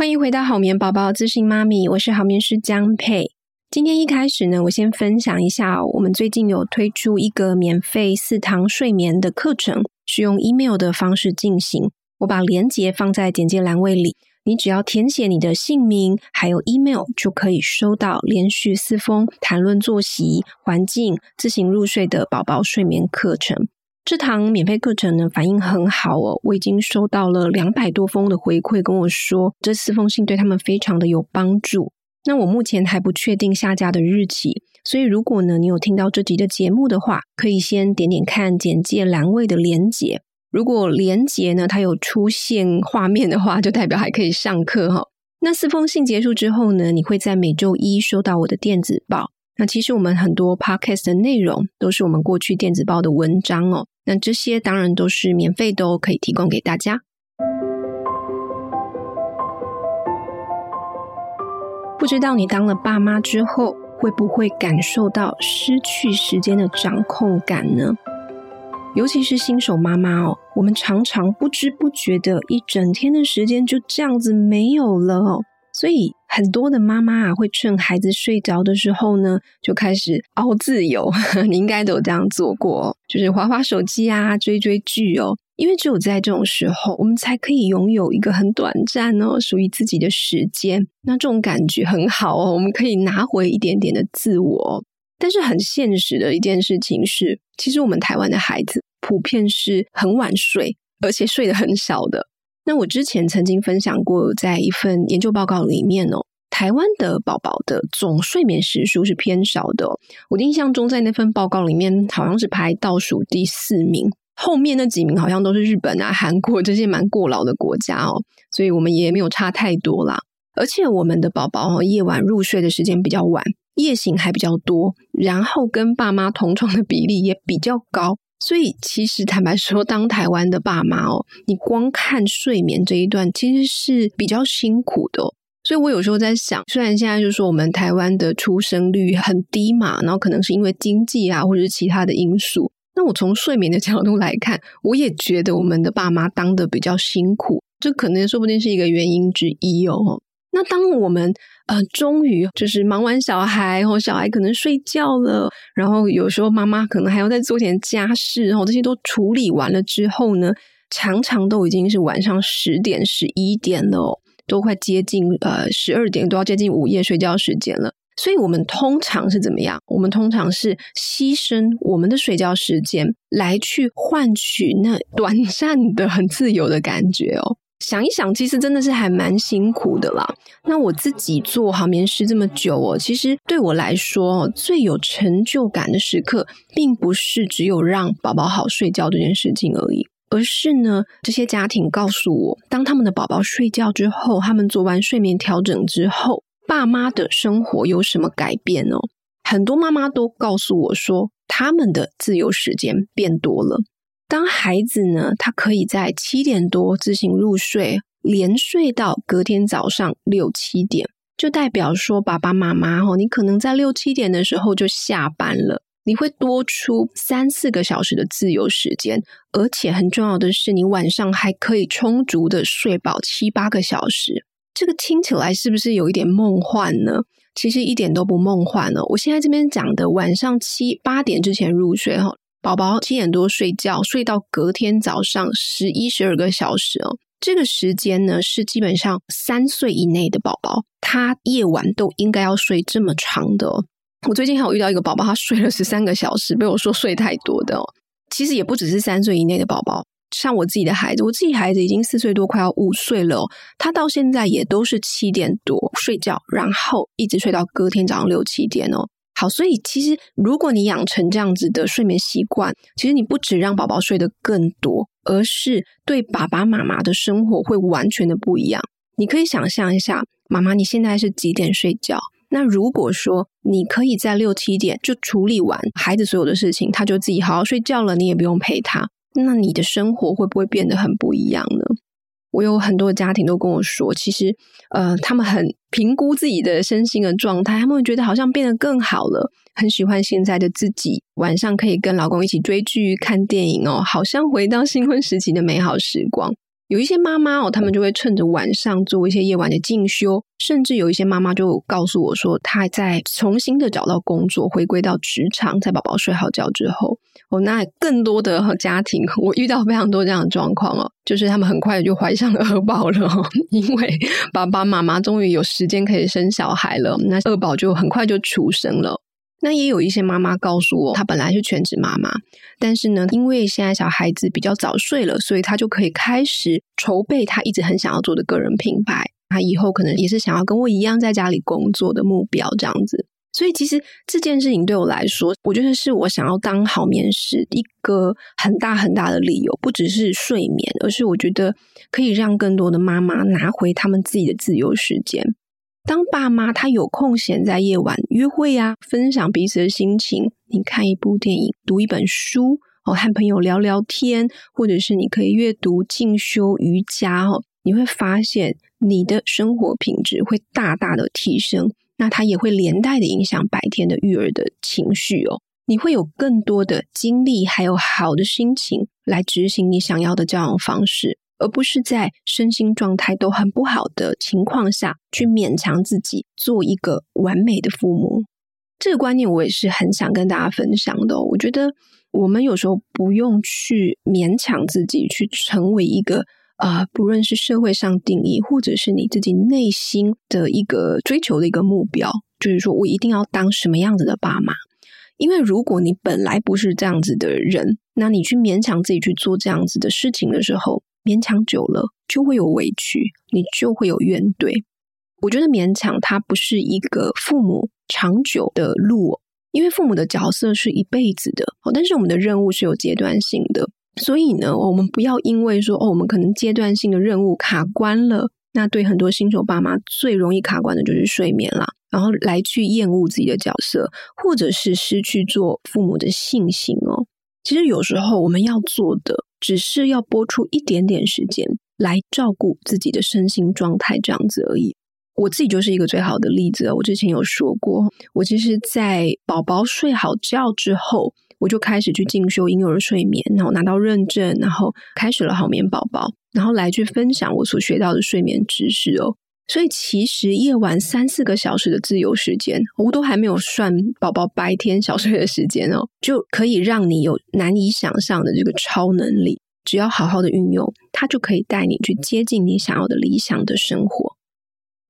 欢迎回到好眠宝宝资讯妈咪，我是好眠师江佩。今天一开始呢，我先分享一下，我们最近有推出一个免费四堂睡眠的课程，是用 email 的方式进行。我把链接放在简介栏位里，你只要填写你的姓名还有 email，就可以收到连续四封谈论作息、环境、自行入睡的宝宝睡眠课程。这堂免费课程呢，反应很好哦，我已经收到了两百多封的回馈，跟我说这四封信对他们非常的有帮助。那我目前还不确定下架的日期，所以如果呢你有听到这集的节目的话，可以先点点看简介栏位的连结。如果连结呢它有出现画面的话，就代表还可以上课哈。那四封信结束之后呢，你会在每周一收到我的电子报。那其实我们很多 podcast 的内容都是我们过去电子报的文章哦。那这些当然都是免费的，都可以提供给大家。不知道你当了爸妈之后，会不会感受到失去时间的掌控感呢？尤其是新手妈妈哦，我们常常不知不觉的一整天的时间就这样子没有了哦。所以很多的妈妈啊，会趁孩子睡着的时候呢，就开始熬自由。你应该都有这样做过，就是滑滑手机啊，追追剧哦。因为只有在这种时候，我们才可以拥有一个很短暂哦，属于自己的时间。那这种感觉很好哦，我们可以拿回一点点的自我。但是很现实的一件事情是，其实我们台湾的孩子普遍是很晚睡，而且睡得很少的。那我之前曾经分享过，在一份研究报告里面哦，台湾的宝宝的总睡眠时数是偏少的哦。我印象中，在那份报告里面，好像是排倒数第四名，后面那几名好像都是日本啊、韩国这些蛮过劳的国家哦，所以我们也没有差太多啦。而且我们的宝宝哦，夜晚入睡的时间比较晚，夜醒还比较多，然后跟爸妈同床的比例也比较高。所以，其实坦白说，当台湾的爸妈哦，你光看睡眠这一段，其实是比较辛苦的。所以我有时候在想，虽然现在就是说我们台湾的出生率很低嘛，然后可能是因为经济啊，或者是其他的因素。那我从睡眠的角度来看，我也觉得我们的爸妈当得比较辛苦，这可能说不定是一个原因之一哦。那当我们呃终于就是忙完小孩，然后小孩可能睡觉了，然后有时候妈妈可能还要再做点家事，然后这些都处理完了之后呢，常常都已经是晚上十点、十一点了，都快接近呃十二点，都要接近午夜睡觉时间了。所以我们通常是怎么样？我们通常是牺牲我们的睡觉时间来去换取那短暂的很自由的感觉哦。想一想，其实真的是还蛮辛苦的啦。那我自己做好眠师这么久哦，其实对我来说，最有成就感的时刻，并不是只有让宝宝好睡觉这件事情而已，而是呢，这些家庭告诉我，当他们的宝宝睡觉之后，他们做完睡眠调整之后，爸妈的生活有什么改变哦？很多妈妈都告诉我说，他们的自由时间变多了。当孩子呢，他可以在七点多自行入睡，连睡到隔天早上六七点，就代表说爸爸妈妈哦，你可能在六七点的时候就下班了，你会多出三四个小时的自由时间，而且很重要的是，你晚上还可以充足的睡饱七八个小时。这个听起来是不是有一点梦幻呢？其实一点都不梦幻呢。我现在这边讲的晚上七八点之前入睡哈。宝宝七点多睡觉，睡到隔天早上十一十二个小时哦。这个时间呢，是基本上三岁以内的宝宝，他夜晚都应该要睡这么长的。我最近还有遇到一个宝宝，他睡了十三个小时，被我说睡太多的。其实也不只是三岁以内的宝宝，像我自己的孩子，我自己孩子已经四岁多，快要五岁了，他到现在也都是七点多睡觉，然后一直睡到隔天早上六七点哦。好，所以其实如果你养成这样子的睡眠习惯，其实你不只让宝宝睡得更多，而是对爸爸妈妈的生活会完全的不一样。你可以想象一下，妈妈你现在是几点睡觉？那如果说你可以在六七点就处理完孩子所有的事情，他就自己好好睡觉了，你也不用陪他，那你的生活会不会变得很不一样呢？我有很多家庭都跟我说，其实，呃，他们很评估自己的身心的状态，他们会觉得好像变得更好了，很喜欢现在的自己，晚上可以跟老公一起追剧、看电影哦，好像回到新婚时期的美好时光。有一些妈妈哦，他们就会趁着晚上做一些夜晚的进修，甚至有一些妈妈就告诉我说，她在重新的找到工作，回归到职场，在宝宝睡好觉之后，哦，那更多的家庭，我遇到非常多这样的状况哦，就是他们很快就怀上了二宝了，因为爸爸妈妈终于有时间可以生小孩了，那二宝就很快就出生了。那也有一些妈妈告诉我，她本来是全职妈妈，但是呢，因为现在小孩子比较早睡了，所以她就可以开始筹备她一直很想要做的个人品牌。她以后可能也是想要跟我一样在家里工作的目标这样子。所以其实这件事情对我来说，我觉得是我想要当好眠师一个很大很大的理由，不只是睡眠，而是我觉得可以让更多的妈妈拿回他们自己的自由时间。当爸妈他有空闲在夜晚约会呀、分享彼此的心情，你看一部电影，读一本书，哦，和朋友聊聊天，或者是你可以阅读、进修瑜伽，哦，你会发现你的生活品质会大大的提升。那它也会连带的影响白天的育儿的情绪哦，你会有更多的精力，还有好的心情来执行你想要的教养方式。而不是在身心状态都很不好的情况下去勉强自己做一个完美的父母，这个观念我也是很想跟大家分享的。我觉得我们有时候不用去勉强自己去成为一个，呃，不论是社会上定义，或者是你自己内心的一个追求的一个目标，就是说我一定要当什么样子的爸妈。因为如果你本来不是这样子的人，那你去勉强自己去做这样子的事情的时候，勉强久了就会有委屈，你就会有怨怼。我觉得勉强它不是一个父母长久的路，因为父母的角色是一辈子的，但是我们的任务是有阶段性的，所以呢，我们不要因为说哦，我们可能阶段性的任务卡关了，那对很多新手爸妈最容易卡关的就是睡眠啦，然后来去厌恶自己的角色，或者是失去做父母的信心哦。其实有时候我们要做的。只是要拨出一点点时间来照顾自己的身心状态，这样子而已。我自己就是一个最好的例子。我之前有说过，我其实，在宝宝睡好觉之后，我就开始去进修婴幼儿睡眠，然后拿到认证，然后开始了好眠宝宝，然后来去分享我所学到的睡眠知识哦。所以其实夜晚三四个小时的自由时间，我都还没有算宝宝白天小睡的时间哦，就可以让你有难以想象的这个超能力。只要好好的运用，它就可以带你去接近你想要的理想的生活。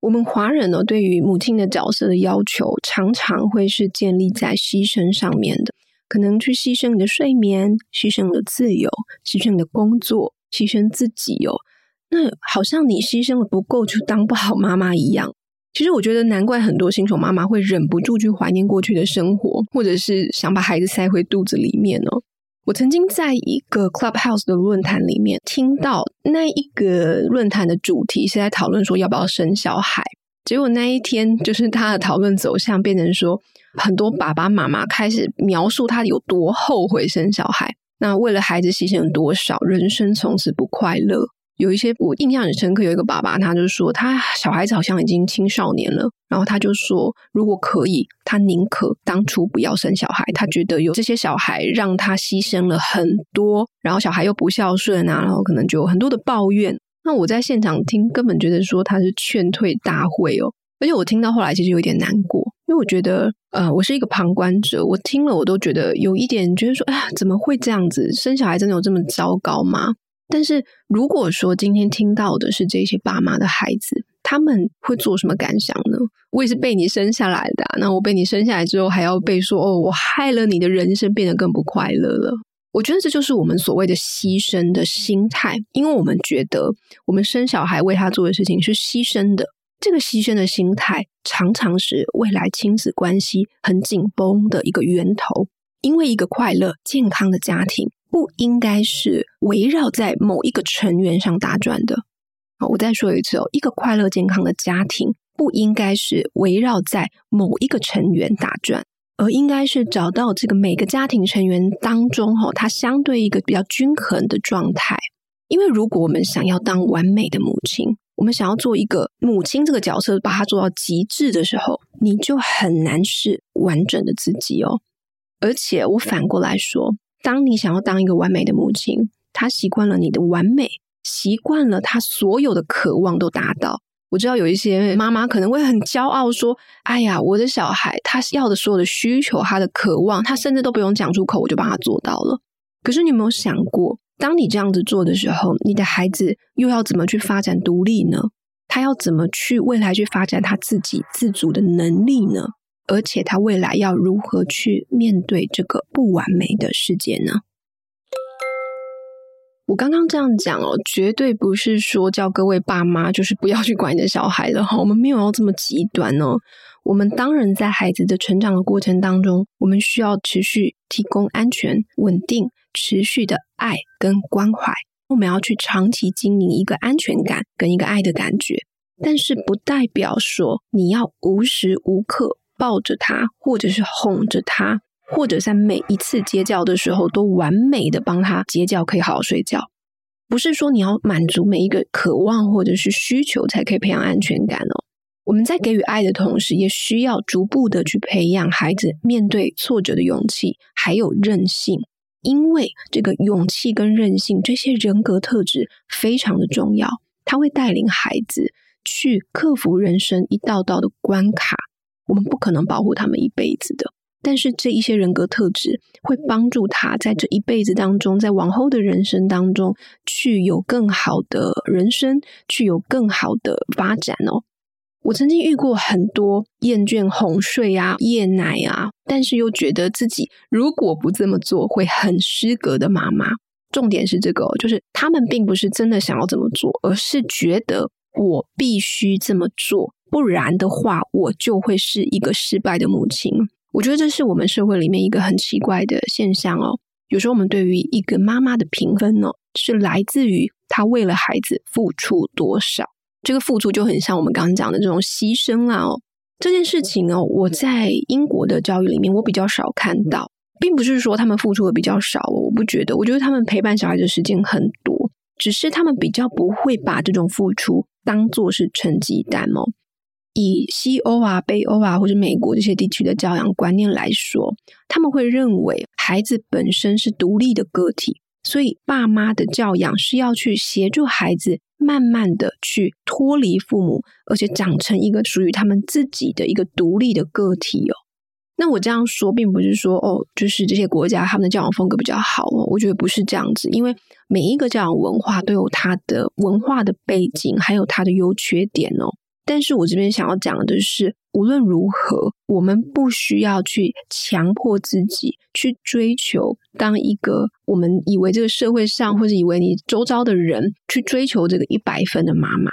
我们华人呢，对于母亲的角色的要求，常常会是建立在牺牲上面的，可能去牺牲你的睡眠，牺牲你的自由，牺牲你的工作，牺牲自己哦。那好像你牺牲的不够，就当不好妈妈一样。其实我觉得难怪很多新手妈妈会忍不住去怀念过去的生活，或者是想把孩子塞回肚子里面哦。我曾经在一个 Clubhouse 的论坛里面听到，那一个论坛的主题是在讨论说要不要生小孩。结果那一天就是他的讨论走向变成说，很多爸爸妈妈开始描述他有多后悔生小孩，那为了孩子牺牲了多少，人生从此不快乐。有一些我印象很深刻，有一个爸爸，他就说他小孩子好像已经青少年了，然后他就说，如果可以，他宁可当初不要生小孩。他觉得有这些小孩让他牺牲了很多，然后小孩又不孝顺啊，然后可能就有很多的抱怨。那我在现场听，根本觉得说他是劝退大会哦，而且我听到后来其实有点难过，因为我觉得呃，我是一个旁观者，我听了我都觉得有一点觉得说，哎呀，怎么会这样子？生小孩真的有这么糟糕吗？但是如果说今天听到的是这些爸妈的孩子，他们会做什么感想呢？我也是被你生下来的，那我被你生下来之后，还要被说哦，我害了你的人生变得更不快乐了。我觉得这就是我们所谓的牺牲的心态，因为我们觉得我们生小孩为他做的事情是牺牲的，这个牺牲的心态常常是未来亲子关系很紧绷的一个源头。因为一个快乐健康的家庭，不应该是围绕在某一个成员上打转的。好，我再说一次哦，一个快乐健康的家庭不应该是围绕在某一个成员打转，而应该是找到这个每个家庭成员当中哈，它相对一个比较均衡的状态。因为如果我们想要当完美的母亲，我们想要做一个母亲这个角色，把它做到极致的时候，你就很难是完整的自己哦。而且我反过来说。当你想要当一个完美的母亲，她习惯了你的完美，习惯了他所有的渴望都达到。我知道有一些妈妈可能会很骄傲说：“哎呀，我的小孩他要的所有的需求，他的渴望，他甚至都不用讲出口，我就帮他做到了。”可是你有没有想过，当你这样子做的时候，你的孩子又要怎么去发展独立呢？他要怎么去未来去发展他自己自主的能力呢？而且他未来要如何去面对这个不完美的世界呢？我刚刚这样讲哦，绝对不是说叫各位爸妈就是不要去管你的小孩了哈。我们没有要这么极端哦。我们当然在孩子的成长的过程当中，我们需要持续提供安全、稳定、持续的爱跟关怀。我们要去长期经营一个安全感跟一个爱的感觉，但是不代表说你要无时无刻抱着他，或者是哄着他。或者在每一次接觉的时候都完美的帮他接觉，可以好好睡觉。不是说你要满足每一个渴望或者是需求才可以培养安全感哦。我们在给予爱的同时，也需要逐步的去培养孩子面对挫折的勇气，还有韧性。因为这个勇气跟韧性这些人格特质非常的重要，它会带领孩子去克服人生一道道的关卡。我们不可能保护他们一辈子的。但是这一些人格特质会帮助他在这一辈子当中，在往后的人生当中，去有更好的人生，去有更好的发展哦。我曾经遇过很多厌倦哄睡啊、夜奶啊，但是又觉得自己如果不这么做会很失格的妈妈。重点是这个哦，就是他们并不是真的想要这么做，而是觉得我必须这么做，不然的话我就会是一个失败的母亲。我觉得这是我们社会里面一个很奇怪的现象哦。有时候我们对于一个妈妈的评分呢，是来自于她为了孩子付出多少。这个付出就很像我们刚刚讲的这种牺牲啊哦。这件事情哦，我在英国的教育里面我比较少看到，并不是说他们付出的比较少，我不觉得。我觉得他们陪伴小孩的时间很多，只是他们比较不会把这种付出当做是成绩单哦。以西欧啊、北欧啊，或者美国这些地区的教养观念来说，他们会认为孩子本身是独立的个体，所以爸妈的教养是要去协助孩子慢慢的去脱离父母，而且长成一个属于他们自己的一个独立的个体哦。那我这样说，并不是说哦，就是这些国家他们的教养风格比较好哦，我觉得不是这样子，因为每一个教养文化都有它的文化的背景，还有它的优缺点哦。但是我这边想要讲的是，无论如何，我们不需要去强迫自己去追求当一个我们以为这个社会上或者以为你周遭的人去追求这个一百分的妈妈。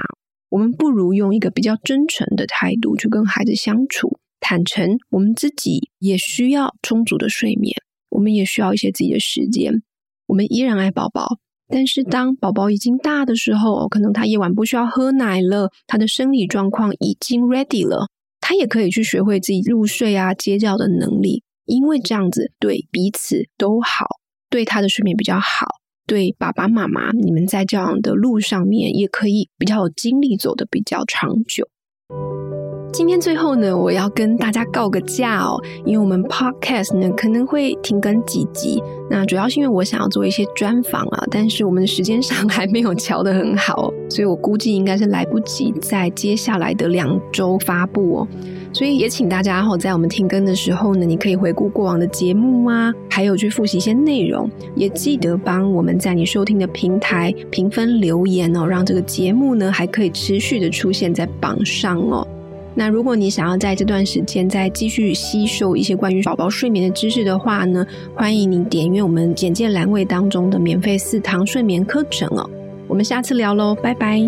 我们不如用一个比较真诚的态度去跟孩子相处，坦诚我们自己也需要充足的睡眠，我们也需要一些自己的时间，我们依然爱宝宝。但是当宝宝已经大的时候，可能他夜晚不需要喝奶了，他的生理状况已经 ready 了，他也可以去学会自己入睡啊、接觉的能力，因为这样子对彼此都好，对他的睡眠比较好，对爸爸妈妈你们在这样的路上面也可以比较有精力走得比较长久。今天最后呢，我要跟大家告个假哦，因为我们 podcast 呢可能会停更几集，那主要是因为我想要做一些专访啊，但是我们的时间上还没有乔得很好，所以我估计应该是来不及在接下来的两周发布哦，所以也请大家哈，在我们停更的时候呢，你可以回顾过往的节目啊，还有去复习一些内容，也记得帮我们在你收听的平台评分留言哦，让这个节目呢还可以持续的出现在榜上哦。那如果你想要在这段时间再继续吸收一些关于宝宝睡眠的知识的话呢，欢迎你点阅我们简介栏位当中的免费四堂睡眠课程哦。我们下次聊喽，拜拜。